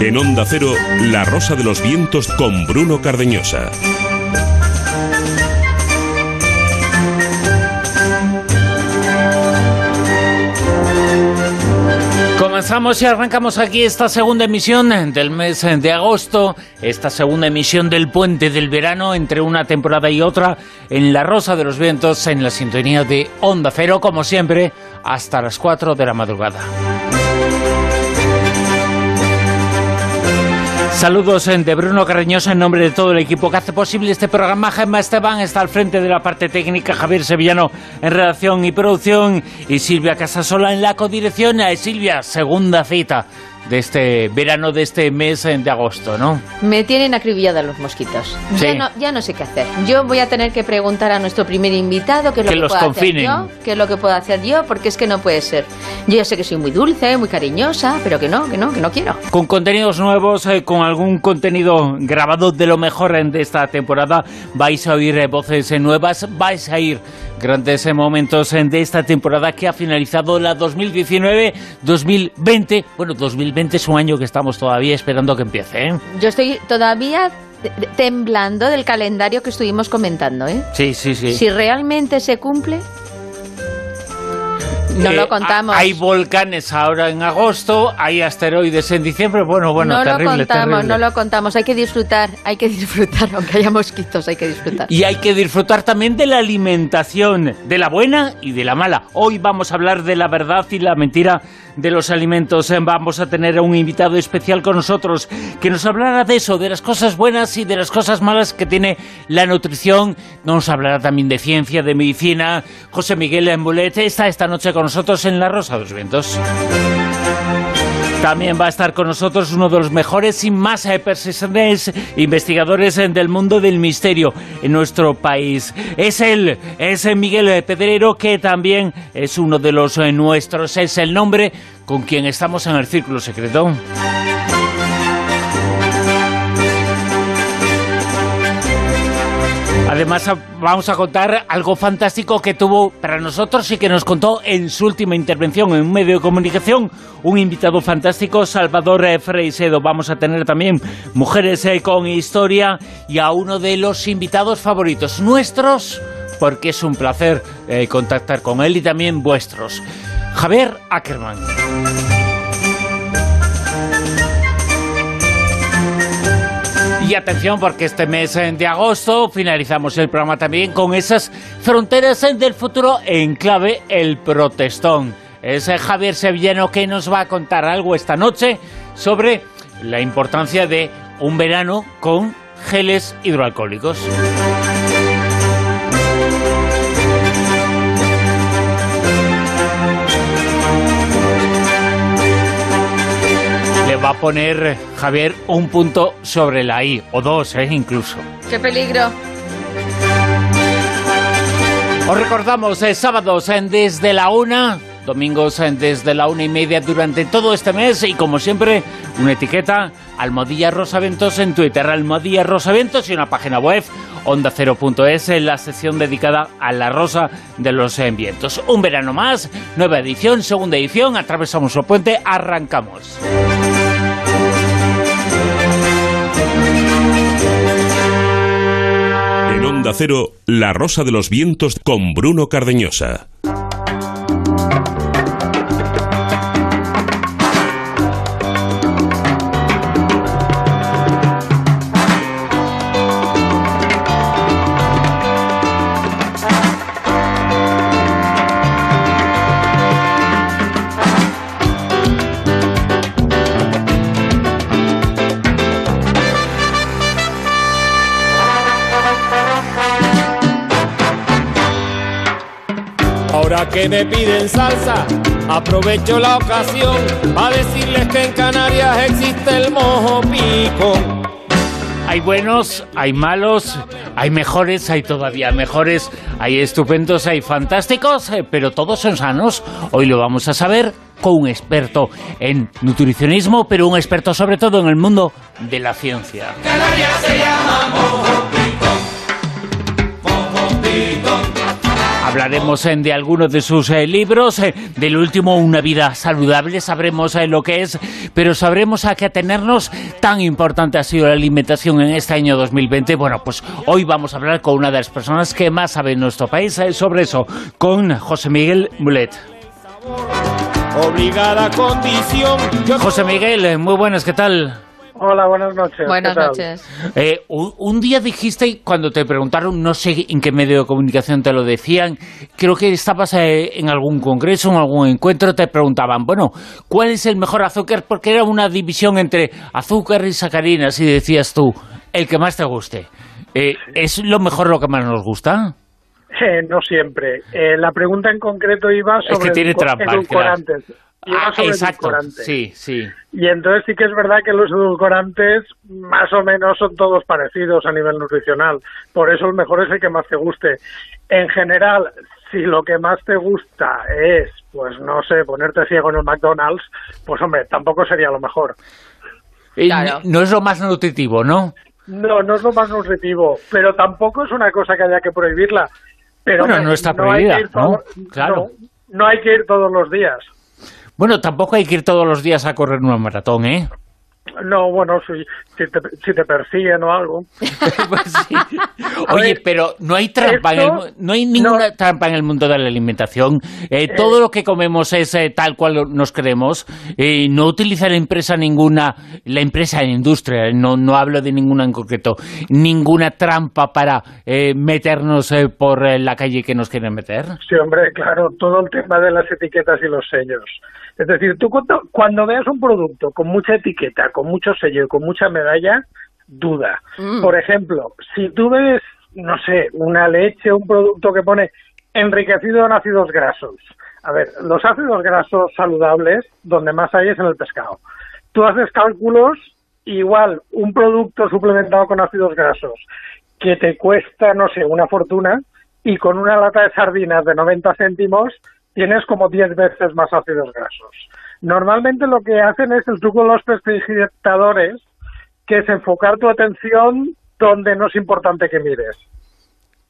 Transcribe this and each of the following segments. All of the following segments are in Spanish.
En Onda Cero, La Rosa de los Vientos con Bruno Cardeñosa. Comenzamos y arrancamos aquí esta segunda emisión del mes de agosto, esta segunda emisión del puente del verano entre una temporada y otra en La Rosa de los Vientos en la sintonía de Onda Cero, como siempre, hasta las 4 de la madrugada. Saludos de Bruno Carreñosa en nombre de todo el equipo que hace posible este programa. Gemma Esteban está al frente de la parte técnica, Javier Sevillano en redacción y producción y Silvia Casasola en la codirección. Silvia, segunda cita de este verano, de este mes de agosto, ¿no? Me tienen acribillada los mosquitos. Ya, no, ya no sé qué hacer. Yo voy a tener que preguntar a nuestro primer invitado qué es lo que, puedo hacer yo, qué es lo que puedo hacer yo, porque es que no puede ser. Yo ya sé que soy muy dulce, muy cariñosa, pero que no, que no, que no quiero. Con contenidos nuevos, eh, con algún contenido grabado de lo mejor de esta temporada, vais a oír eh, voces eh, nuevas, vais a ir grandes momentos de esta temporada que ha finalizado la 2019-2020. Bueno, 2020 es un año que estamos todavía esperando que empiece. ¿eh? Yo estoy todavía temblando del calendario que estuvimos comentando. ¿eh? Sí, sí, sí. Si realmente se cumple, no lo contamos. Hay volcanes ahora en agosto, hay asteroides en diciembre. Bueno, bueno, no terrible, lo contamos, terrible. no lo contamos. Hay que disfrutar, hay que disfrutar, aunque haya mosquitos, hay que disfrutar. Y hay que disfrutar también de la alimentación, de la buena y de la mala. Hoy vamos a hablar de la verdad y la mentira de los alimentos. Vamos a tener a un invitado especial con nosotros que nos hablará de eso, de las cosas buenas y de las cosas malas que tiene la nutrición. Nos hablará también de ciencia, de medicina. José Miguel Embulet está esta noche con nosotros en La Rosa de los Vientos. También va a estar con nosotros uno de los mejores y más persistentes investigadores del mundo del misterio en nuestro país. Es él, es Miguel Pedrero, que también es uno de los nuestros. Es el nombre con quien estamos en el Círculo Secreto. Además, vamos a contar algo fantástico que tuvo para nosotros y que nos contó en su última intervención en un medio de comunicación un invitado fantástico, Salvador eh, Freisedo. Vamos a tener también mujeres eh, con historia y a uno de los invitados favoritos nuestros, porque es un placer eh, contactar con él y también vuestros. Javier Ackerman. Y atención porque este mes de agosto finalizamos el programa también con esas fronteras del futuro en clave el protestón. Es Javier Sevillano que nos va a contar algo esta noche sobre la importancia de un verano con geles hidroalcohólicos. Va a poner Javier un punto sobre la I, o dos, ¿eh? incluso. ¡Qué peligro! Os recordamos, eh, sábados eh, desde la una, domingos eh, desde la una y media durante todo este mes y como siempre, una etiqueta, Almodilla Rosaventos en Twitter, Almodilla Rosaventos y una página web, onda0.es, en la sección dedicada a la rosa de los vientos. Un verano más, nueva edición, segunda edición, atravesamos el puente, arrancamos. Cero, La Rosa de los Vientos con Bruno Cardeñosa. Que me piden salsa, aprovecho la ocasión para decirles que en Canarias existe el mojo pico. Hay buenos, hay malos, hay mejores, hay todavía mejores, hay estupendos, hay fantásticos, eh, pero todos son sanos. Hoy lo vamos a saber con un experto en nutricionismo, pero un experto sobre todo en el mundo de la ciencia. Canarias se llama mojo Hablaremos de algunos de sus libros, del último Una vida saludable, sabremos lo que es, pero sabremos a qué atenernos. Tan importante ha sido la alimentación en este año 2020. Bueno, pues hoy vamos a hablar con una de las personas que más sabe en nuestro país sobre eso, con José Miguel Mulet. Obligada condición. José Miguel, muy buenas, ¿qué tal? Hola, buenas noches. Buenas noches. Eh, un, día dijiste, cuando te preguntaron, no sé en qué medio de comunicación te lo decían, creo que estabas eh, en algún congreso, en algún encuentro, te preguntaban, bueno, ¿cuál es el mejor azúcar? Porque era una división entre azúcar y sacarinas, y decías tú, el que más te guste. Eh, ¿Es lo mejor lo que más nos gusta? no siempre. la pregunta en concreto iba sobre es que tiene edulcorantes. Ah, exacto. Sí, sí. Y entonces sí que es verdad que los edulcorantes más o menos son todos parecidos a nivel nutricional. Por eso el mejor es el que más te guste. En general, si lo que más te gusta es, pues no sé, ponerte ciego en el McDonald's, pues hombre, tampoco sería lo mejor. No es lo más nutritivo, ¿no? No, no es lo más nutritivo, pero tampoco es una cosa que haya que prohibirla. Pero bueno, no está prohibida, ¿no? Claro. no hay que ir todos los días. Bueno, tampoco hay que ir todos los días a correr una maratón, ¿eh? No, bueno, si, si, te, persiguen o algo. Pues Oye, pero no hay trampa, en el, no hay ninguna trampa en el mundo de la alimentación. Eh, eh. todo lo que comemos es eh, tal cual nos creemos. no utiliza la empresa ninguna, la empresa en industria, no, no hablo de ninguna en concreto, ninguna trampa para meternos por la calle que nos quieren meter. Sí, hombre, claro, todo el tema de las etiquetas y los sellos. Es decir, tú cuando, veas un producto con mucha etiqueta, con mucho sello y con mucha medalla, duda. Mm. Por ejemplo, si tú ves, no sé, una leche, un producto que pone enriquecido en ácidos grasos. A ver, los ácidos grasos saludables, donde más hay es en el pescado. Tú haces cálculos, igual un producto suplementado con ácidos grasos que te cuesta, no sé, una fortuna, y con una lata de sardinas de 90 céntimos tienes como 10 veces más ácidos grasos. Normalmente lo que hacen es el truco de los prestigitadores, que es enfocar tu atención donde no es importante que mires.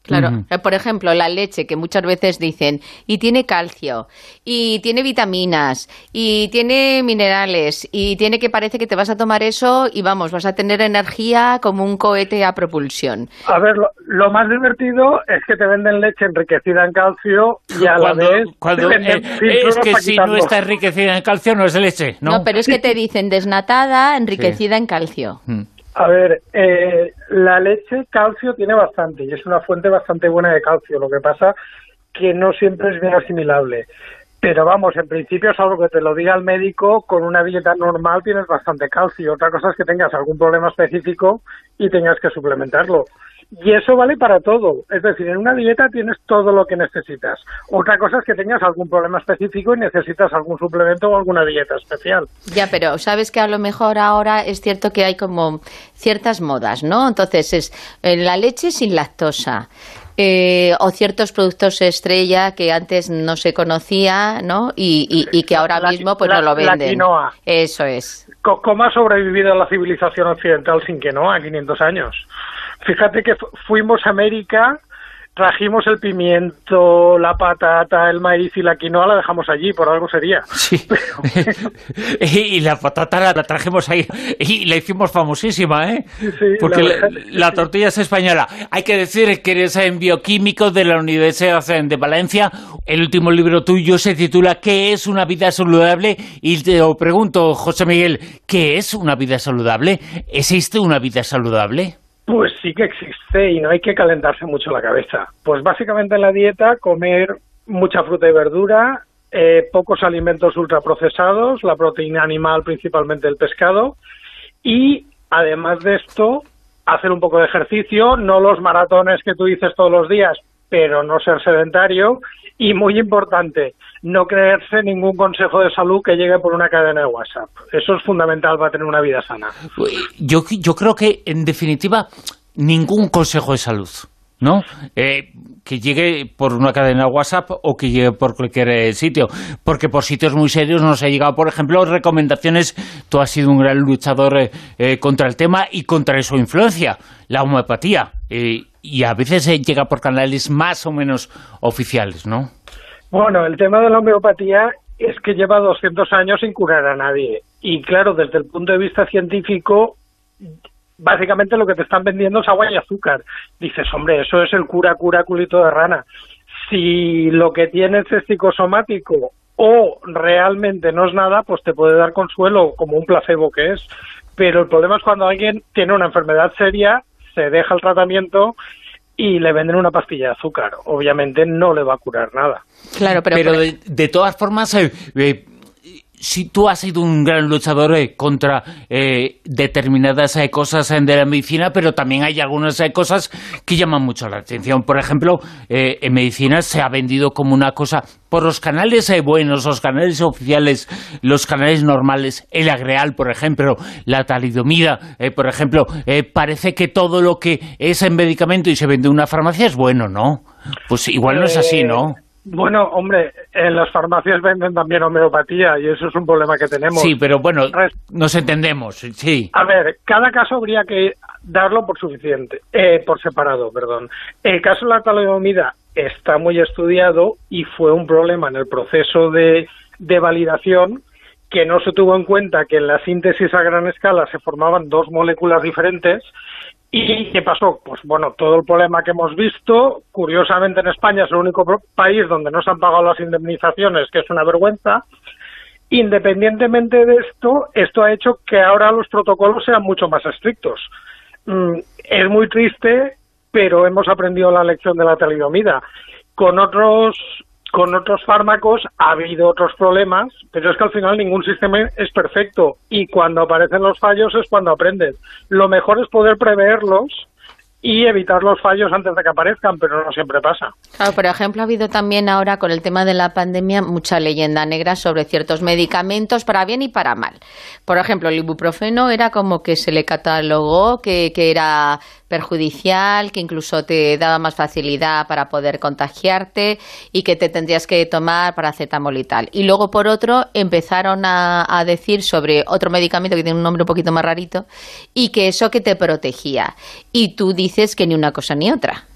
Claro, eh, por ejemplo, la leche, que muchas veces dicen, y tiene calcio, y tiene vitaminas, y tiene minerales, y tiene que parece que te vas a tomar eso y vamos, vas a tener energía como un cohete a propulsión. A ver, lo, más divertido es que te venden leche enriquecida en calcio y a la vez eh, es que si no está enriquecida en calcio no es leche, ¿no? No, pero es que te dicen desnatada, enriquecida en calcio. Mm. A ver, eh, la leche calcio tiene bastante y es una fuente bastante buena de calcio. Lo que pasa que no siempre es bien asimilable. Pero vamos, en principio, es algo que te lo diga el médico, con una dieta normal tienes bastante calcio. Otra cosa es que tengas algún problema específico y tengas que suplementarlo. Y eso vale para todo. Es decir, en una dieta tienes todo lo que necesitas. Otra cosa es que tengas algún problema específico y necesitas algún suplemento o alguna dieta especial. Ya, pero sabes que a lo mejor ahora es cierto que hay como ciertas modas, ¿no? Entonces es eh, la leche sin lactosa. Eh, o ciertos productos estrella que antes no se conocía, ¿no? Y, que ahora mismo pues no lo venden. La quinoa. Eso es. ¿Cómo ha sobrevivido la civilización occidental sin quinoa? 500 años. Fíjate que fuimos a América, trajimos el pimiento, la patata, el maíz y la quinoa, la dejamos allí, por algo sería. Sí. y la patata la, trajimos ahí y la hicimos famosísima, ¿eh? Sí, Porque la, tortilla es española. Hay que decir que eres en bioquímico de la Universidad de Valencia. El último libro tuyo se titula ¿Qué es una vida saludable? Y te lo pregunto, José Miguel, ¿qué es una vida saludable? ¿Existe una vida saludable? Pues sí que existe y no hay que calentarse mucho la cabeza. Pues básicamente en la dieta comer mucha fruta y verdura, eh, pocos alimentos ultraprocesados, la proteína animal principalmente el pescado y además de esto hacer un poco de ejercicio, no los maratones que tú dices todos los días, pero no ser sedentario y muy importante, no creerse ningún consejo de salud que llegue por una cadena de WhatsApp. Eso es fundamental para tener una vida sana. Yo, yo creo que, en definitiva, ningún consejo de salud. ¿no? Eh, que llegue por una cadena de WhatsApp o que llegue por cualquier eh, sitio. Porque por sitios muy serios nos ha llegado, por ejemplo, recomendaciones. Tú has sido un gran luchador eh, contra el tema y contra su influencia, la homeopatía. y y a veces llega por canales más o menos oficiales, ¿no? Bueno, el tema de la homeopatía es que lleva 200 años sin curar a nadie. Y claro, desde el punto de vista científico, básicamente lo que te están vendiendo es agua y azúcar. Dices, hombre, eso es el cura, cura, culito de rana. Si lo que tienes es psicosomático o realmente no es nada, pues te puede dar consuelo como un placebo que es. Pero el problema es cuando alguien tiene una enfermedad seria, se deja el tratamiento y le venden una pastilla de azúcar. Obviamente no le va a curar nada. Claro, pero, de, todas formas, eh, eh, si tú has sido un gran luchador eh, contra eh, determinadas eh, cosas de la medicina, pero también hay algunas cosas que llaman mucho la atención. Por ejemplo, en medicina se ha vendido como una cosa por los canales buenos, los canales oficiales, los canales normales, el agreal, por ejemplo, la talidomida, por ejemplo, parece que todo lo que es en medicamento y se vende en una farmacia es bueno, ¿no? Pues igual no es así, ¿no? Bueno, hombre, en las farmacias venden también homeopatía y eso es un problema que tenemos. Sí, pero bueno, nos entendemos, sí. A ver, cada caso habría que darlo por suficiente, eh, por separado, perdón. El caso de la talidomida está muy estudiado y fue un problema en el proceso de, de validación que no se tuvo en cuenta que en la síntesis a gran escala se formaban dos moléculas diferentes ¿Y qué pasó? Pues bueno, todo el problema que hemos visto, curiosamente en España es el único país donde no se han pagado las indemnizaciones, que es una vergüenza. Independientemente de esto, esto ha hecho que ahora los protocolos sean mucho más estrictos. Mm, es muy triste, pero hemos aprendido la lección de la talidomida. Con otros con otros fármacos ha habido otros problemas, pero es que al final ningún sistema es perfecto y cuando aparecen los fallos es cuando aprendes. Lo mejor es poder preverlos y evitar los fallos antes de que aparezcan, pero no siempre pasa. Claro, por ejemplo, ha habido también ahora con el tema de la pandemia mucha leyenda negra sobre ciertos medicamentos para bien y para mal. Por ejemplo, el ibuprofeno era como que se le catalogó que, que era perjudicial, que incluso te daba más facilidad para poder contagiarte y que te tendrías que tomar paracetamol y tal. Y luego, por otro, empezaron a, a decir sobre otro medicamento que tiene un nombre un poquito más rarito y que eso que te protegía. Y tú dices que ni una cosa ni otra.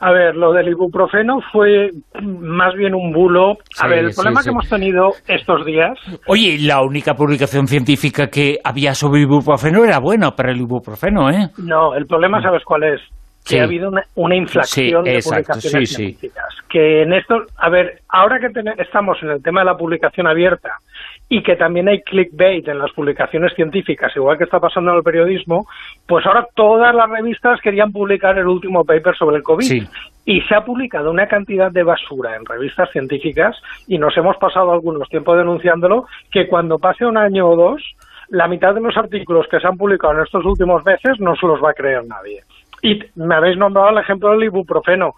A ver, lo del ibuprofeno fue más bien un bulo. A ver, el problema que hemos tenido estos días. Oye, la única publicación científica que había sobre ibuprofeno era buena para el ibuprofeno, ¿eh? No, el problema, ¿sabes cuál es? Que ha habido una, inflación de publicaciones científicas. Que en esto, a ver, ahora que estamos en el tema de la publicación abierta y que también hay clickbait en las publicaciones científicas, igual que está pasando en el periodismo, pues ahora todas las revistas querían publicar el último paper sobre el COVID. Y se ha publicado una cantidad de basura en revistas científicas, y nos hemos pasado algunos tiempos denunciándolo, que cuando pase un año o dos, la mitad de los artículos que se han publicado en estos últimos meses no se los va a creer nadie. Y me habéis nombrado el ejemplo del ibuprofeno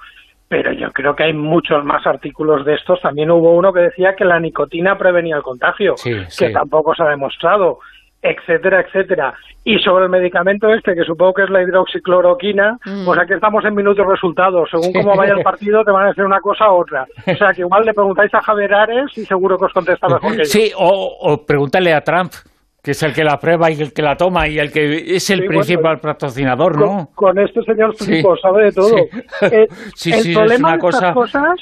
pero yo creo que hay muchos más artículos de estos. También hubo uno que decía que la nicotina prevenía el contagio, que tampoco se ha demostrado, etcétera, etcétera. Y sobre el medicamento este, que supongo que es la hidroxicloroquina, mm. pues aquí estamos en minutos resultados. Según cómo vaya el partido, te van a decir una cosa u otra. O sea, que igual le preguntáis a Javier Ares y seguro que os contesta mejor que yo. Sí, o, o pregúntale a Trump que es el que la prueba y el que la toma y el que es el principal patrocinador, ¿no? Con, este señor Filipo sabe de todo. Eh, el problema de estas cosas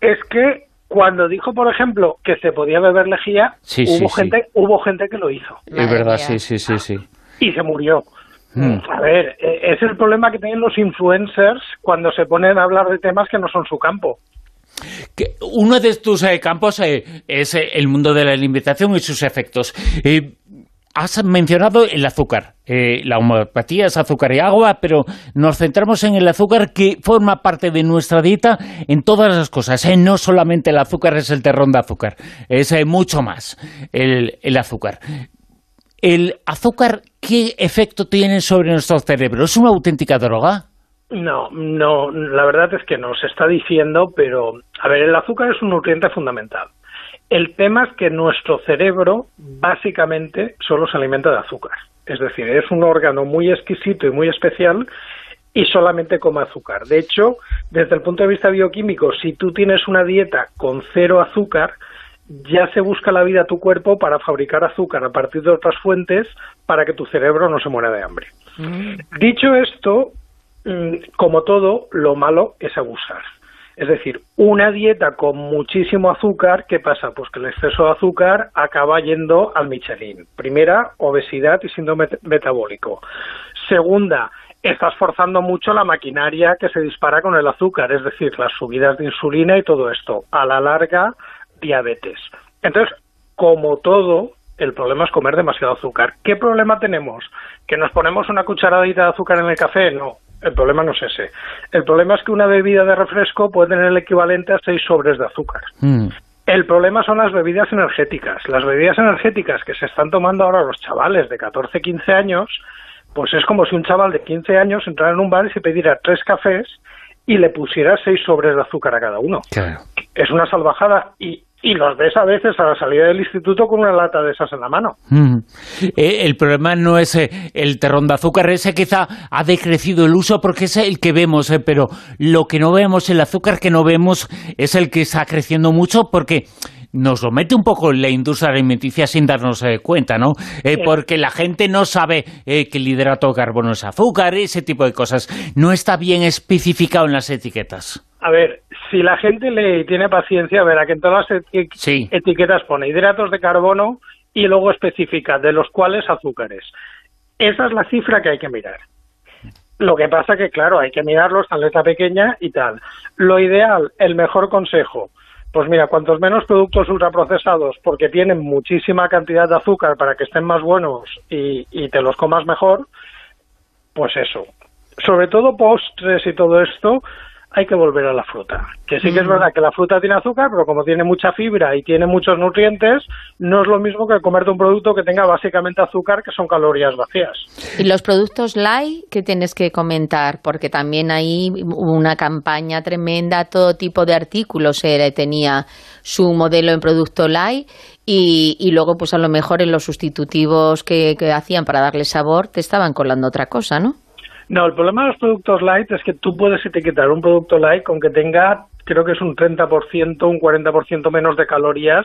es que cuando dijo, por ejemplo, que se podía beber lejía, hubo gente hubo gente que lo hizo. Es verdad, sí, sí, sí, sí. Y se murió. Hmm. A ver, e, es el problema que tienen los influencers cuando se ponen a hablar de temas que no son su campo. Uno de tus eh, campos eh, es eh, el mundo de la alimentación y sus efectos. Has mencionado el azúcar. la homeopatía es azúcar y agua, pero nos centramos en el azúcar que forma parte de nuestra dieta en todas las cosas. No solamente el azúcar es el terrón de azúcar, es mucho más el, el azúcar. ¿El azúcar qué efecto tiene sobre nuestro cerebro? ¿Es una auténtica droga? No, no, la verdad es que no, se está diciendo, pero a ver, el azúcar es un nutriente fundamental. El tema es que nuestro cerebro básicamente solo se alimenta de azúcar. Es decir, es un órgano muy exquisito y muy especial y solamente come azúcar. De hecho, desde el punto de vista bioquímico, si tú tienes una dieta con cero azúcar, ya se busca la vida a tu cuerpo para fabricar azúcar a partir de otras fuentes para que tu cerebro no se muera de hambre. Mm. Dicho esto, como todo, lo malo es abusar. Es decir, una dieta con muchísimo azúcar, ¿qué pasa? Pues que el exceso de azúcar acaba yendo al Michelin. Primera, obesidad y síndrome metabólico. Segunda, estás forzando mucho la maquinaria que se dispara con el azúcar, es decir, las subidas de insulina y todo esto. A la larga, diabetes. Entonces, como todo, el problema es comer demasiado azúcar. ¿Qué problema tenemos? ¿Que nos ponemos una cucharadita de azúcar en el café? No, el problema no es ese. El problema es que una bebida de refresco puede tener el equivalente a seis sobres de azúcar. Mm. El problema son las bebidas energéticas. Las bebidas energéticas que se están tomando ahora los chavales de 14, 15 años, pues es como si un chaval de 15 años entrara en un bar y se pidiera tres cafés y le pusiera seis sobres de azúcar a cada uno. Es una salvajada y y los ves a veces a la salida del instituto con una lata de esas en la mano. Eh, el problema no es eh, el terrón de azúcar, ese quizá ha decrecido el uso porque es el que vemos, eh, pero lo que no vemos, el azúcar que no vemos, es el que está creciendo mucho porque nos lo mete un poco la industria alimenticia sin darnos cuenta, ¿no? Porque la gente no sabe que el hidrato de carbono es azúcar, ese tipo de cosas. No está bien especificado en las etiquetas. A ver, si la gente le tiene paciencia, verá que en todas las etiquetas pone hidratos de carbono y luego especifica de los cuales azúcares. Esa es la cifra que hay que mirar. Lo que pasa que, claro, hay que mirarlos en letra pequeña y tal. Lo ideal, el mejor consejo, pues mira, cuantos menos productos ultraprocesados, porque tienen muchísima cantidad de azúcar para que estén más buenos y, y te los comas mejor, pues eso. Sobre todo postres y todo esto, hay que volver a la fruta. Que sí que es verdad que la fruta tiene azúcar, pero como tiene mucha fibra y tiene muchos nutrientes, no es lo mismo que comerte un producto que tenga básicamente azúcar, que son calorías vacías. Y los productos light, ¿qué tienes que comentar? Porque también hay una campaña tremenda, todo tipo de artículos era, tenía su modelo en producto light y, y, luego pues a lo mejor en los sustitutivos que, que hacían para darle sabor te estaban colando otra cosa, ¿no? No, el problema de los productos light es que tú puedes etiquetar un producto light con que tenga, creo que es un 30%, un 40% menos de calorías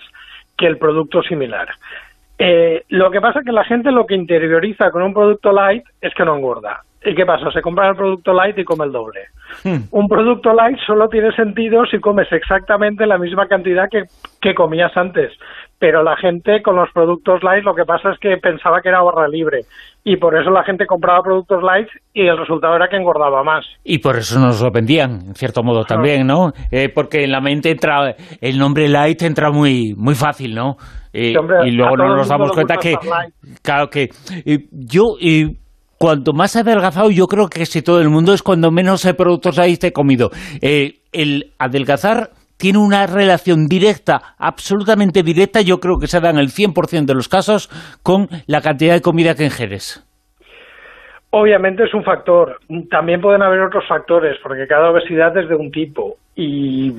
que el producto similar. Eh, lo que pasa es que la gente lo que interioriza con un producto light es que no engorda. ¿Y qué pasa? Se compra el producto light y come el doble. Hmm. Un producto light solo tiene sentido si comes exactamente la misma cantidad que, que comías antes pero la gente con los productos light lo que pasa es que pensaba que era barra libre y por eso la gente compraba productos light y el resultado era que engordaba más. Y por eso nos lo vendían, en cierto modo también, ¿no? Eh, porque en la mente entra el nombre light entra muy muy fácil, ¿no? Eh, y luego no nos damos cuenta que, claro que eh, yo cuanto más adelgazado, yo creo que si todo el mundo es cuando menos productos light he comido. el adelgazar tiene una relación directa, absolutamente directa, yo creo que se da en el 100% de los casos, con la cantidad de comida que ingieres. Obviamente es un factor. También pueden haber otros factores, porque cada obesidad es de un tipo. Y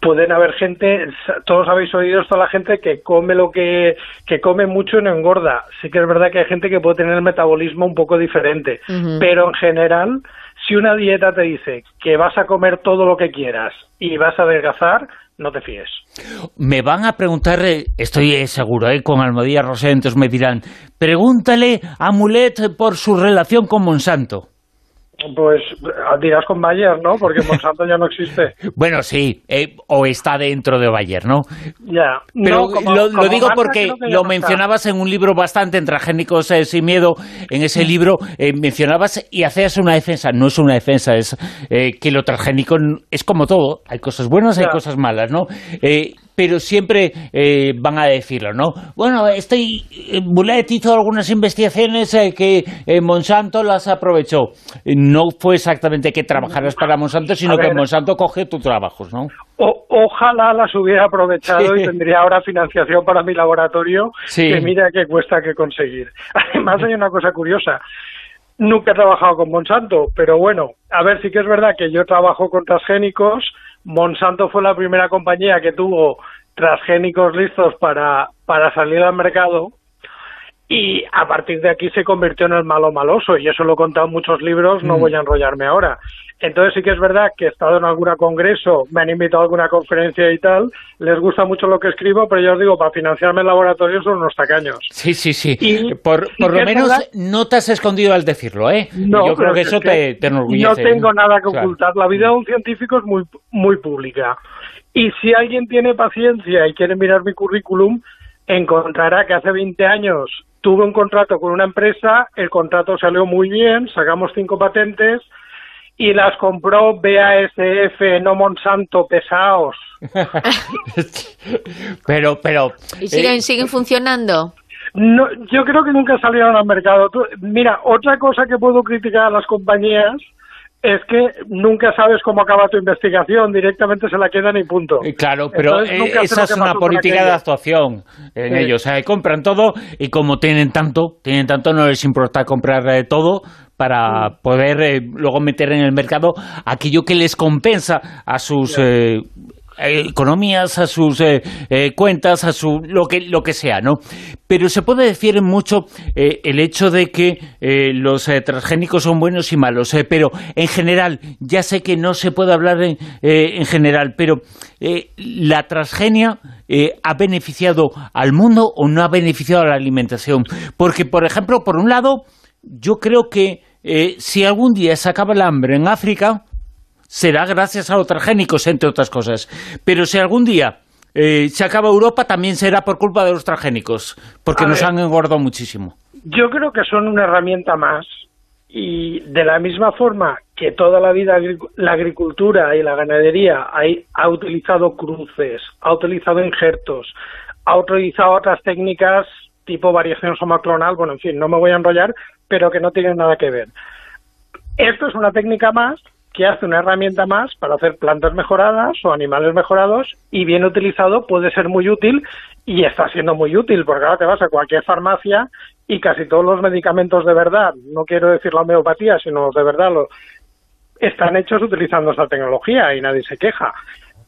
pueden haber gente, todos habéis oído esto, la gente que come lo que, que come mucho y no engorda. Sí que es verdad que hay gente que puede tener el metabolismo un poco diferente, pero en general si una dieta te dice que vas a comer todo lo que quieras y vas a adelgazar, no te fíes. Me van a preguntar, eh, estoy eh, seguro, eh, con Almodía Rosentos me dirán, pregúntale a Mulet por su relación con Monsanto. Pues dirás con Bayer, ¿no? Porque Monsanto ya no existe. bueno, sí, eh, o está dentro de Bayer, ¿no? Ya. Pero lo, digo porque lo mencionabas en un libro bastante en Transgénicos eh, sin miedo. En ese libro eh, mencionabas y hacías una defensa. No es una defensa, es que lo transgénico es como todo. Hay cosas buenas, hay cosas malas, ¿no? Pero siempre eh, van a decirlo, ¿no? Bueno, este Bullet hizo algunas investigaciones eh, que eh, Monsanto las aprovechó. No fue exactamente que trabajaras para Monsanto, sino que Monsanto coge tus trabajos, ¿no? ojalá las hubiera aprovechado y tendría ahora financiación para mi laboratorio, que mira que cuesta que conseguir. Además hay una cosa curiosa, nunca he trabajado con Monsanto, pero bueno, a ver, sí que es verdad que yo trabajo con transgénicos, Monsanto fue la primera compañía que tuvo transgénicos listos para, para salir al mercado y a partir de aquí se convirtió en el malo maloso y eso lo he contado en muchos libros, no mm. voy a enrollarme ahora. Entonces sí que es verdad que he estado en algún congreso, me han invitado a alguna conferencia y tal, les gusta mucho lo que escribo, pero yo os digo, para financiarme el laboratorio son unos tacaños. Sí, sí, sí. Y por, por lo menos no te has escondido al decirlo, ¿eh? No, yo creo que eso te, te, enorgullece. No tengo nada que ocultar. La vida de un científico es muy, muy pública. Y si alguien tiene paciencia y quiere mirar mi currículum, encontrará que hace 20 años tuve un contrato con una empresa, el contrato salió muy bien, sacamos cinco patentes y las compró BASF, no Monsanto, pesados. pero, pero... ¿Y siguen, eh, siguen funcionando? No, yo creo que nunca salieron al mercado. mira, otra cosa que puedo criticar a las compañías es que nunca sabes cómo acaba tu investigación, directamente se la quedan y punto. Eh, claro, pero eh, esa es una política de actuación en ellos. O sea, compran todo y como tienen tanto, tienen tanto, no les importa comprar todo para poder luego meter en el mercado aquello que les compensa a sus economías, a sus eh, eh, cuentas, a su lo que lo que sea, ¿no? Pero se puede decir mucho eh, el hecho de que los transgénicos son buenos y malos, pero en general, ya sé que no se puede hablar en, en general, pero la transgenia ha beneficiado al mundo o no ha beneficiado a la alimentación, porque por ejemplo, por un lado, yo creo que si algún día se acaba el hambre en África, será gracias a los transgénicos, entre otras cosas. Pero si algún día eh, se acaba Europa, también será por culpa de los transgénicos, porque nos han engordado muchísimo. Yo creo que son una herramienta más y de la misma forma que toda la vida la agricultura y la ganadería ha utilizado cruces, ha utilizado injertos, ha utilizado otras técnicas tipo variación somoclonal, bueno, en fin, no me voy a enrollar, pero que no tienen nada que ver. Esto es una técnica más que hace una herramienta más para hacer plantas mejoradas o animales mejorados y bien utilizado puede ser muy útil y está siendo muy útil porque ahora te vas a cualquier farmacia y casi todos los medicamentos de verdad, no quiero decir la homeopatía, sino de verdad, lo, están hechos utilizando esta tecnología y nadie se queja.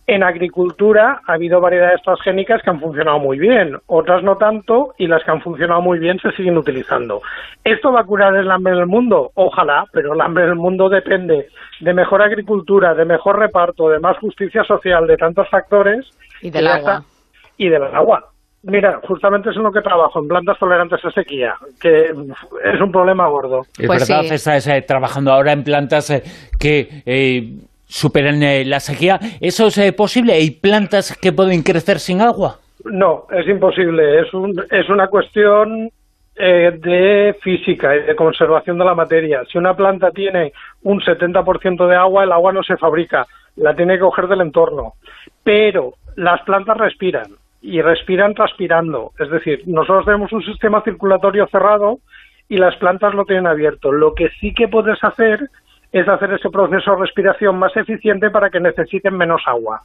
En agricultura ha habido variedades transgénicas que han funcionado muy bien, otras no tanto, y las que han funcionado muy bien se siguen utilizando. ¿Esto va a curar el hambre en el mundo? Ojalá, pero el hambre en el mundo depende de mejor agricultura, de mejor reparto, de más justicia social, de tantos factores. Y del agua. y del agua. Mira, justamente es en lo que trabajo, en plantas tolerantes a sequía, que es un problema gordo. Es pues verdad, estás eh, trabajando ahora en plantas eh, que eh, superan la sequía. ¿Eso es posible? ¿Hay plantas que pueden crecer sin agua? No, es imposible. Es, un, es una cuestión de física y de conservación de la materia. Si una planta tiene un 70% de agua, el agua no se fabrica, la tiene que coger del entorno. Pero las plantas respiran y respiran transpirando. Es decir, nosotros tenemos un sistema circulatorio cerrado y las plantas lo tienen abierto. Lo que sí que puedes hacer es hacer ese proceso de respiración más eficiente para que necesiten menos agua.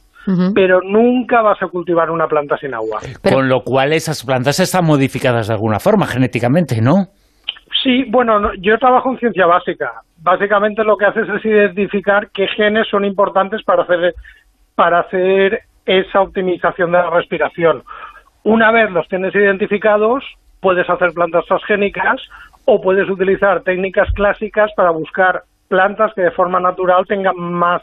Pero nunca vas a cultivar una planta sin agua. Con lo cual esas plantas están modificadas de alguna forma genéticamente, ¿no? Sí, bueno, yo trabajo en ciencia básica. Básicamente lo que haces es identificar qué genes son importantes para hacer, para hacer esa optimización de la respiración. Una vez los tienes identificados, puedes hacer plantas transgénicas o puedes utilizar técnicas clásicas para buscar plantas que de forma natural tengan más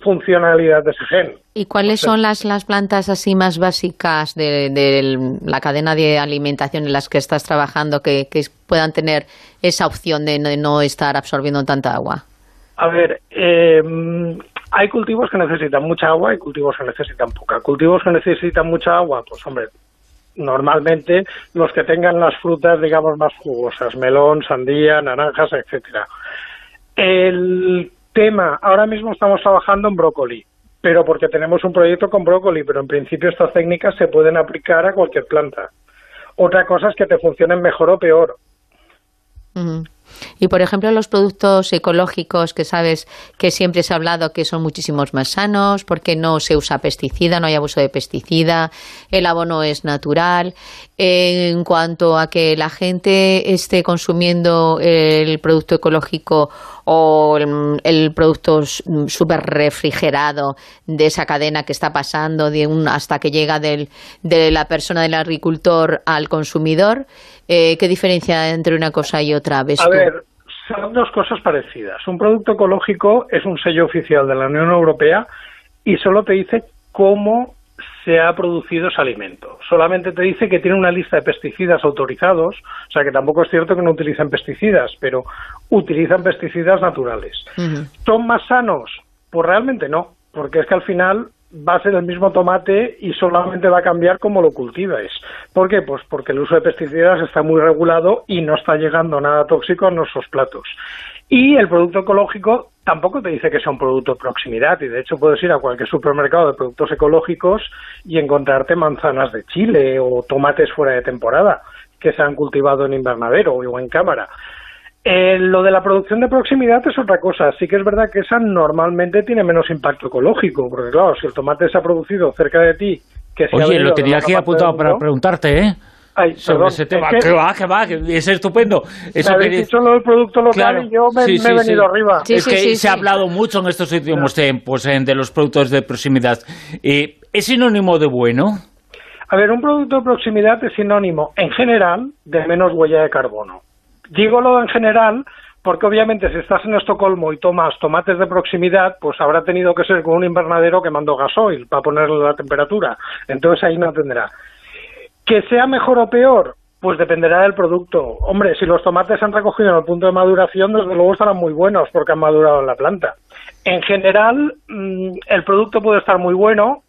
funcionalidad de ese gen. ¿Y cuáles son las, las plantas así más básicas de, la cadena de alimentación en las que estás trabajando que, puedan tener esa opción de no, estar absorbiendo tanta agua? A ver, em, hay cultivos que necesitan mucha agua y cultivos que necesitan poca. Cultivos que necesitan mucha agua, pues hombre, normalmente los que tengan las frutas, digamos, más jugosas, melón, sandía, naranjas, etcétera. El tema, ahora mismo estamos trabajando en brócoli, pero porque tenemos un proyecto con brócoli, pero en principio estas técnicas se pueden aplicar a cualquier planta. Otra cosa es que te funcionen mejor o peor. Y por ejemplo, los productos ecológicos que sabes que siempre se ha hablado que son muchísimos más sanos, porque no se usa pesticida, no hay abuso de pesticida, el abono es natural. En cuanto a que la gente esté consumiendo el producto ecológico o el, producto súper refrigerado de esa cadena que está pasando de un, hasta que llega del, de la persona del agricultor al consumidor, eh, ¿Qué diferencia entre una cosa y otra ves A ver, son dos cosas parecidas. Un producto ecológico es un sello oficial de la Unión Europea y solo te dice cómo se ha producido ese alimento. Solamente te dice que tiene una lista de pesticidas autorizados, o sea que tampoco es cierto que no utilizan pesticidas, pero utilizan pesticidas naturales. ¿Son más sanos? Pues realmente no, porque es que al final va a ser el mismo tomate y solamente va a cambiar cómo lo cultives. ¿Por qué? Pues porque el uso de pesticidas está muy regulado y no está llegando nada tóxico a nuestros platos. Y el producto ecológico tampoco te dice que sea un producto de proximidad y de hecho puedes ir a cualquier supermercado de productos ecológicos y encontrarte manzanas de Chile o tomates fuera de temporada que se han cultivado en invernadero o en cámara. Eh, lo de la producción de proximidad es otra cosa. Sí que es verdad que esa normalmente tiene menos impacto ecológico, porque claro, si el tomate se ha producido cerca de ti, que se Oye, lo tenía aquí apuntado para preguntarte, ¿eh? Ay, sobre ese tema. que, va, que va, que es estupendo. Eso que dicho lo del producto local y yo me, he venido arriba. es que se ha hablado mucho en estos últimos tiempos de los productos de proximidad. Eh, ¿Es sinónimo de bueno? A ver, un producto de proximidad es sinónimo, en general, de menos huella de carbono. Dígolo en general porque obviamente si estás en Estocolmo y tomas tomates de proximidad, pues habrá tenido que ser con un invernadero que mandó gasoil para ponerle la temperatura. Entonces ahí no tendrá. ¿Que sea mejor o peor? Pues dependerá del producto. Hombre, si los tomates se han recogido en el punto de maduración, desde luego estarán muy buenos porque han madurado en la planta. En general, mm, el producto puede estar muy bueno,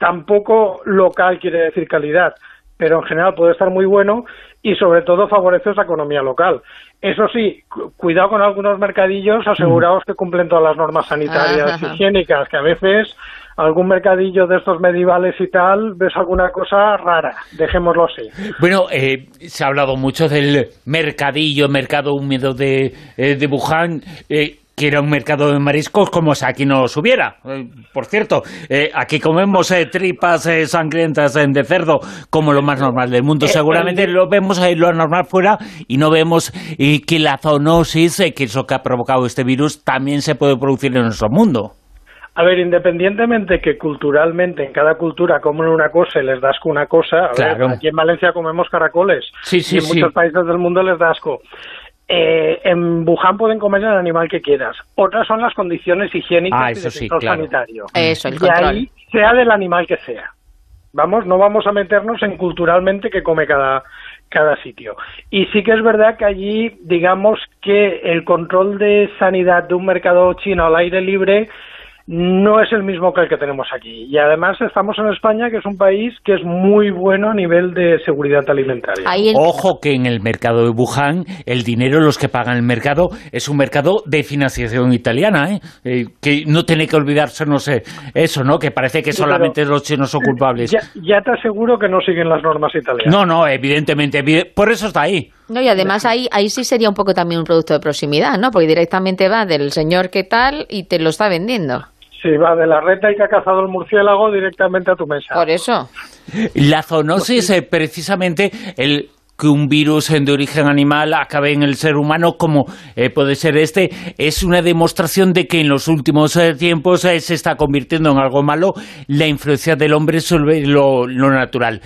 tampoco local quiere decir calidad pero en general puede estar muy bueno y sobre todo favorece esa economía local. Eso sí, cuidado con algunos mercadillos, aseguraos que cumplen todas las normas sanitarias y higiénicas, que a veces algún mercadillo de estos medievales y tal, ves alguna cosa rara, dejémoslo así. Bueno, eh, se ha hablado mucho del mercadillo, mercado húmedo de, eh, de Wuhan. Eh, que era un mercado de mariscos como si aquí no os hubiera. Eh, por cierto, eh, aquí comemos eh, tripas sangrientas de cerdo como lo más normal del mundo. Seguramente lo vemos ahí lo normal fuera y no vemos que la zoonosis, que es lo que ha provocado este virus, también se puede producir en nuestro mundo. A ver, independientemente que culturalmente en cada cultura comen una cosa y les da asco una cosa, aquí en Valencia comemos caracoles sí, sí, y en muchos países del mundo les da asco. Eh, en Wuhan pueden comer el animal que quieras. Otras son las condiciones higiénicas ah, y de sí, sanitario. Eso, el y ahí, sea del animal que sea. Vamos, no vamos a meternos en culturalmente que come cada, cada sitio. Y sí que es verdad que allí, digamos que el control de sanidad de un mercado chino al aire libre no es el mismo que el que tenemos aquí. Y además estamos en España, que es un país que es muy bueno a nivel de seguridad alimentaria. Ojo que en el mercado de Wuhan, el dinero, los que pagan el mercado, es un mercado de financiación italiana, ¿eh? eh que no tiene que olvidarse, no sé, eso, ¿no? Que parece que solamente los chinos son culpables. Ya, te aseguro que no siguen las normas italianas. No, no, evidentemente, por eso está ahí. No, y además ahí, ahí sí sería un poco también un producto de proximidad, ¿no? Porque directamente va del señor que tal y te lo está vendiendo. Sí, va de la reta y que ha cazado el murciélago directamente a tu mesa. Por eso. La zoonosis es precisamente el que un virus de origen animal acabe en el ser humano, como eh, puede ser este, es una demostración de que en los últimos eh, tiempos eh, se está convirtiendo en algo malo la influencia del hombre sobre lo, natural.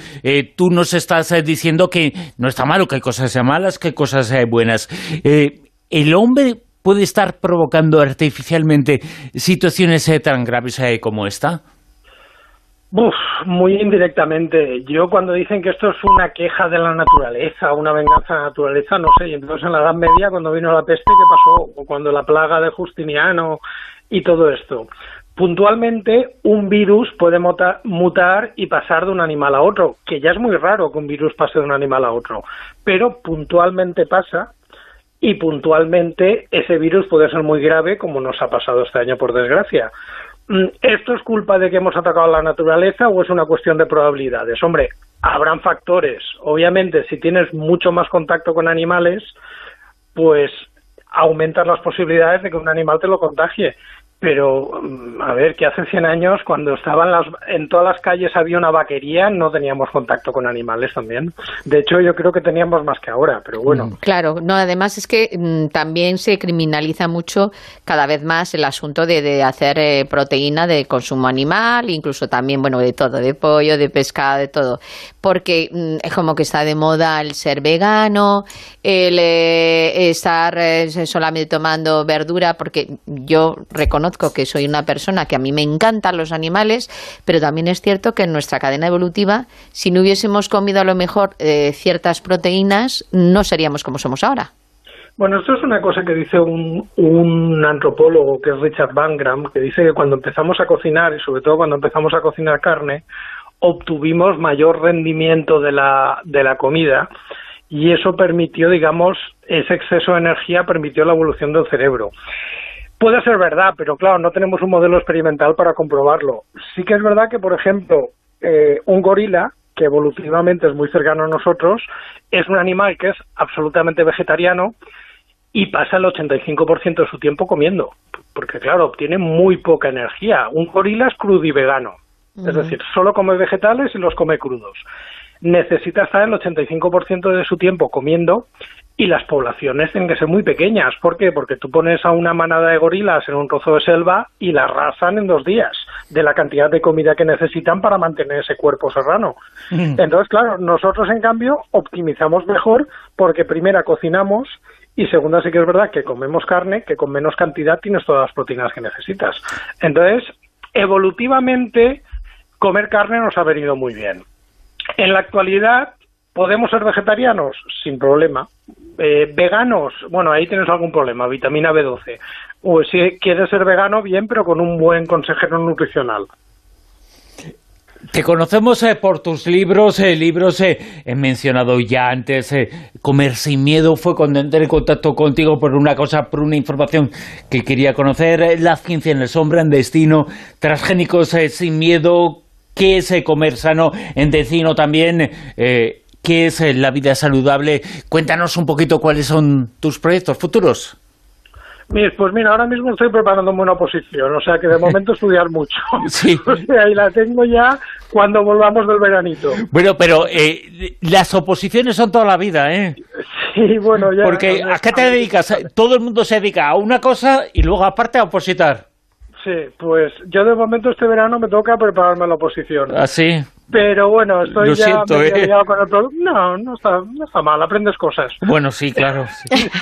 tú nos estás diciendo que no está malo, que hay cosas malas, que hay cosas buenas. el hombre puede estar provocando artificialmente situaciones eh, tan graves eh, como esta? Uf, muy indirectamente. Yo cuando dicen que esto es una queja de la naturaleza, una venganza de la naturaleza, no sé. Y entonces en la Edad Media, cuando vino la peste, ¿qué pasó? O cuando la plaga de Justiniano y todo esto. Puntualmente, un virus puede mutar y pasar de un animal a otro, que ya es muy raro que un virus pase de un animal a otro, pero puntualmente pasa y puntualmente ese virus puede ser muy grave, como nos ha pasado este año, por desgracia. Mm, ¿Esto es culpa de que hemos atacado a la naturaleza o es una cuestión de probabilidades? Hombre, habrán factores. Obviamente, si tienes mucho más contacto con animales, pues aumentas las posibilidades de que un animal te lo contagie pero mm, a ver, que hace 100 años cuando estaban las, en todas las calles había una vaquería, no teníamos contacto con animales también. De hecho, yo creo que teníamos más que ahora, pero bueno. Mm, claro, no, además es que mm, también se criminaliza mucho cada vez más el asunto de, de hacer eh, proteína de consumo animal, incluso también, bueno, de todo, de pollo, de pescado, de todo, porque es como que está de moda el ser vegano, el eh, estar eh, solamente tomando verdura, porque yo reconozco que soy una persona que a mí me encantan los animales, pero también es cierto que en nuestra cadena evolutiva, si no hubiésemos comido a lo mejor eh, ciertas proteínas, no seríamos como somos ahora. Bueno, esto es una cosa que dice un, un antropólogo que es Richard Bangram, que dice que cuando empezamos a cocinar, y sobre todo cuando empezamos a cocinar carne, obtuvimos mayor rendimiento de la, de la comida y eso permitió, digamos, ese exceso de energía permitió la evolución del cerebro. Puede ser verdad, pero claro, no tenemos un modelo experimental para comprobarlo. Sí que es verdad que, por ejemplo, eh, un gorila, que evolutivamente es muy cercano a nosotros, es un animal que es absolutamente vegetariano y pasa el 85% de su tiempo comiendo, porque claro, obtiene muy poca energía. Un gorila es crudo y vegano, es decir, solo come vegetales y los come crudos. Necesita estar el 85% de su tiempo comiendo y las poblaciones tienen que ser muy pequeñas. ¿Por qué? Porque tú pones a una manada de gorilas en un trozo de selva y la arrasan en dos días de la cantidad de comida que necesitan para mantener ese cuerpo serrano. Mm. Entonces, claro, nosotros en cambio optimizamos mejor porque primera cocinamos y segunda sí que es verdad que comemos carne que con menos cantidad tienes todas las proteínas que necesitas. Entonces, evolutivamente comer carne nos ha venido muy bien. En la actualidad ¿Podemos ser vegetarianos? Sin problema. Eh, ¿Veganos? Bueno, ahí tienes algún problema, vitamina B12. O si quieres ser vegano, bien, pero con un buen consejero nutricional. Te conocemos eh, por tus libros, eh, libros he mencionado ya antes, Comer sin miedo fue cuando entré en contacto contigo por una cosa, por una información que quería conocer, La ciencia en el sombra, en destino, transgénicos sin miedo, qué es comer sano, en destino también, ¿Qué es eh, la vida saludable? Cuéntanos un poquito cuáles son tus proyectos futuros. Pues mira, ahora mismo estoy preparándome una oposición, o sea que de momento estudiar mucho. Sí. O sea, y la tengo ya cuando volvamos del veranito. Bueno, pero eh, las oposiciones son toda la vida, ¿eh? Sí, bueno, ya... Porque ¿a qué te dedicas? Todo el mundo se dedica a una cosa y luego aparte a opositar. Sí, pues yo de momento este verano me toca prepararme la oposición. ¿Ah, sí? Pero bueno, estoy ya siento, ¿eh? con el producto. No, no está, no está mal, aprendes cosas. Bueno, sí, claro.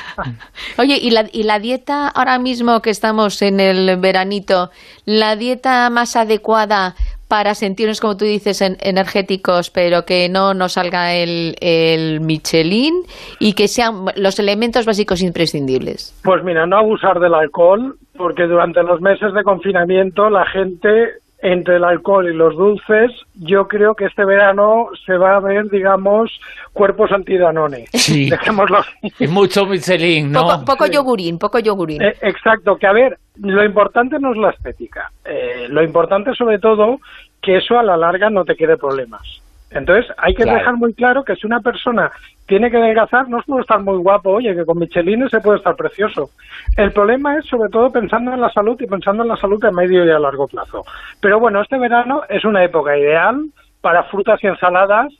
Oye, ¿y la, ¿y la dieta ahora mismo que estamos en el veranito, la dieta más adecuada para sentirnos, como tú dices, energéticos, pero que no nos salga el, el Michelin y que sean los elementos básicos imprescindibles? Pues mira, no abusar del alcohol, porque durante los meses de confinamiento la gente entre el alcohol y los dulces, yo creo que este verano se va a ver, digamos, cuerpos antidanone. Sí. Dejémoslo. Mucho Michelin, ¿no? Poco, yogurín, poco yogurín. Eh, exacto, que a ver, lo importante no es la estética. Eh, lo importante sobre todo que eso a la larga no te quede problemas. Entonces hay que dejar muy claro que si una persona tiene que adelgazar, no es por estar muy guapo, oye, que con Michelin se puede estar precioso. El problema es sobre todo pensando en la salud y pensando en la salud a medio y a largo plazo. Pero bueno, este verano es una época ideal para frutas y ensaladas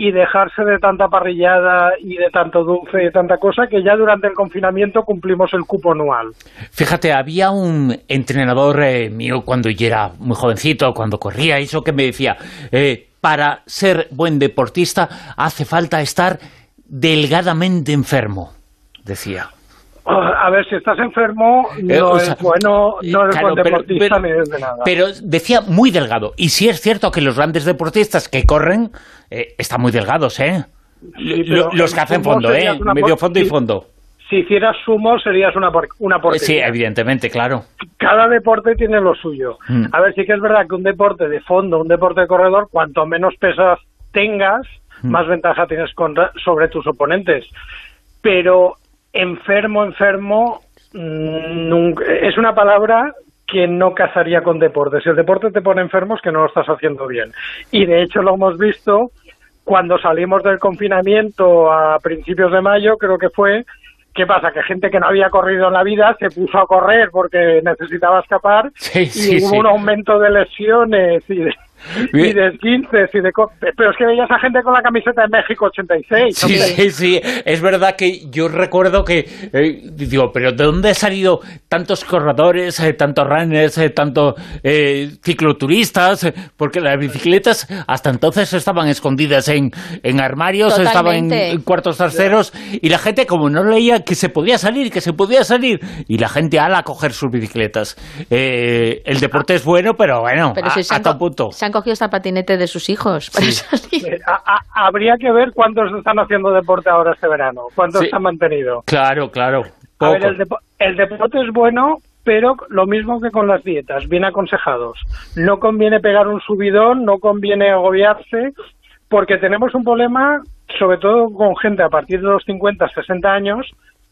y dejarse de tanta parrillada y de tanto dulce y de tanta cosa que ya durante el confinamiento cumplimos el cupo anual. Fíjate, había un entrenador eh, mío cuando yo era muy jovencito, cuando corría, eso que me decía, eh, para ser buen deportista hace falta estar delgadamente enfermo, decía. A ver, si estás enfermo, eh, no es bueno, no eres buen deportista ni de nada. Pero decía muy delgado. Y sí es cierto que los grandes deportistas que corren eh, están muy delgados, ¿eh? los que hacen fondo, ¿eh? Medio fondo y fondo. Si hicieras sumo serías una, una portería. Sí, evidentemente, claro. Cada deporte tiene lo suyo. Mm. A ver, sí que es verdad que un deporte de fondo, un deporte de corredor, cuanto menos pesas tengas, mm. más ventaja tienes sobre tus oponentes. Pero enfermo, enfermo, mm, es una palabra que no cazaría con deporte. Si el deporte te pone enfermo es que no lo estás haciendo bien. Y de hecho lo hemos visto cuando salimos del confinamiento a principios de mayo, creo que fue, ¿Qué pasa? Que gente que no había corrido en la vida se puso a correr porque necesitaba escapar y hubo un aumento de lesiones y de, y de 15 y de... Pero es que veías a gente con la camiseta de México 86. Sí, sí, sí. Es verdad que yo recuerdo que... Eh, digo, pero ¿de dónde han salido tantos corredores, eh, tantos runners, eh, tantos cicloturistas? Porque las bicicletas hasta entonces estaban escondidas en, en armarios, estaban en, cuartos terceros y la gente como no leía que se podía salir, que se podía salir y la gente ala a coger sus bicicletas. el deporte es bueno, pero bueno, hasta un punto han cogido esta patinete de sus hijos. Eh, habría que ver cuántos están haciendo deporte ahora este verano, cuántos se han mantenido. Claro, claro. A ver, el, deporte es bueno, pero lo mismo que con las dietas, bien aconsejados. No conviene pegar un subidón, no conviene agobiarse, porque tenemos un problema, sobre todo con gente a partir de los 50, 60 años,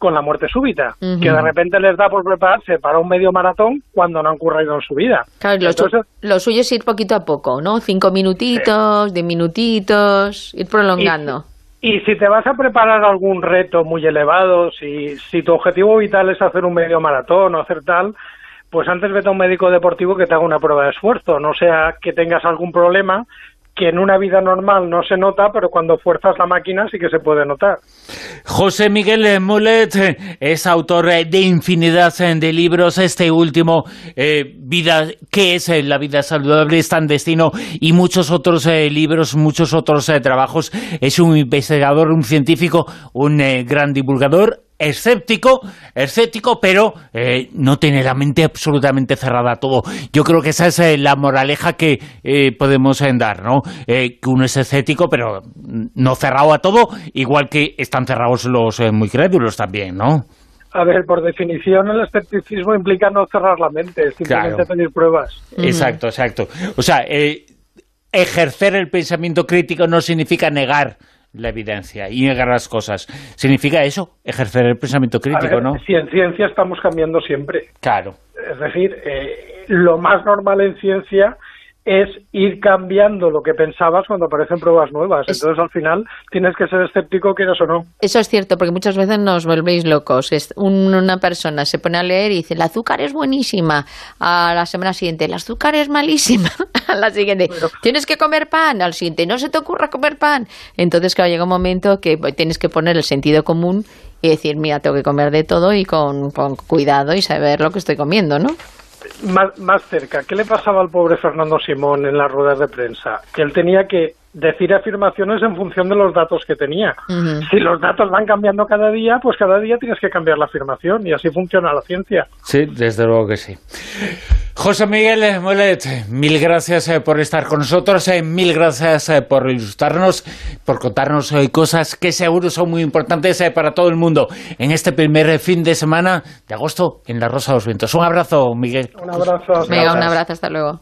con la muerte súbita, que de repente les da por prepararse para un medio maratón cuando no han ocurrido en su vida. Claro, lo, suyo es ir poquito a poco, ¿no? Cinco minutitos, diez minutitos, ir prolongando. Y, si te vas a preparar algún reto muy elevado, si, si tu objetivo vital es hacer un medio maratón o hacer tal, pues antes vete a un médico deportivo que te haga una prueba de esfuerzo, no sea que tengas algún problema que en una vida normal no se nota, pero cuando fuerzas la máquina sí que se puede notar. José Miguel Molet es autor de infinidad de libros. Este último, eh, vida, ¿qué es la vida saludable? Es tan destino y muchos otros eh, libros, muchos otros eh, trabajos. Es un investigador, un científico, un gran divulgador escéptico, escéptico, pero eh, no tiene la mente absolutamente cerrada a todo. Yo creo que esa es eh, la moraleja que eh, podemos dar, ¿no? que uno es escéptico, pero no cerrado a todo, igual que están cerrados los muy crédulos también, ¿no? A ver, por definición el escepticismo implica no cerrar la mente, simplemente pedir pruebas. Exacto, exacto. O sea, ejercer el pensamiento crítico no significa negar la evidencia y negar las cosas. ¿Significa eso? Ejercer el pensamiento crítico, ¿no? Si en ciencia estamos cambiando siempre. Claro. Es decir, eh, lo más normal en ciencia es ir cambiando lo que pensabas cuando aparecen pruebas nuevas. Entonces, al final, tienes que ser escéptico, quieras o no. Eso es cierto, porque muchas veces nos volvéis locos. una persona se pone a leer y dice, el azúcar es buenísima. A la semana siguiente, el azúcar es malísima. a la siguiente, tienes que comer pan. Al siguiente, no se te ocurra comer pan. Entonces, claro, llega un momento que tienes que poner el sentido común y decir, mira, tengo que comer de todo y con, con cuidado y saber lo que estoy comiendo, ¿no? Más, más cerca, ¿qué le pasaba al pobre Fernando Simón en las ruedas de prensa? Que él tenía que decir afirmaciones en función de los datos que tenía. Si los datos van cambiando cada día, pues cada día tienes que cambiar la afirmación y así funciona la ciencia. Sí, desde luego que sí. José Miguel Molet, mil gracias eh, por estar con nosotros, eh, mil gracias eh, por ilustrarnos, por contarnos hoy cosas que seguro son muy importantes para todo el mundo en este primer fin de semana de agosto en La Rosa de los Vientos. Un abrazo, Miguel. Un abrazo. Venga, un abrazo, hasta luego.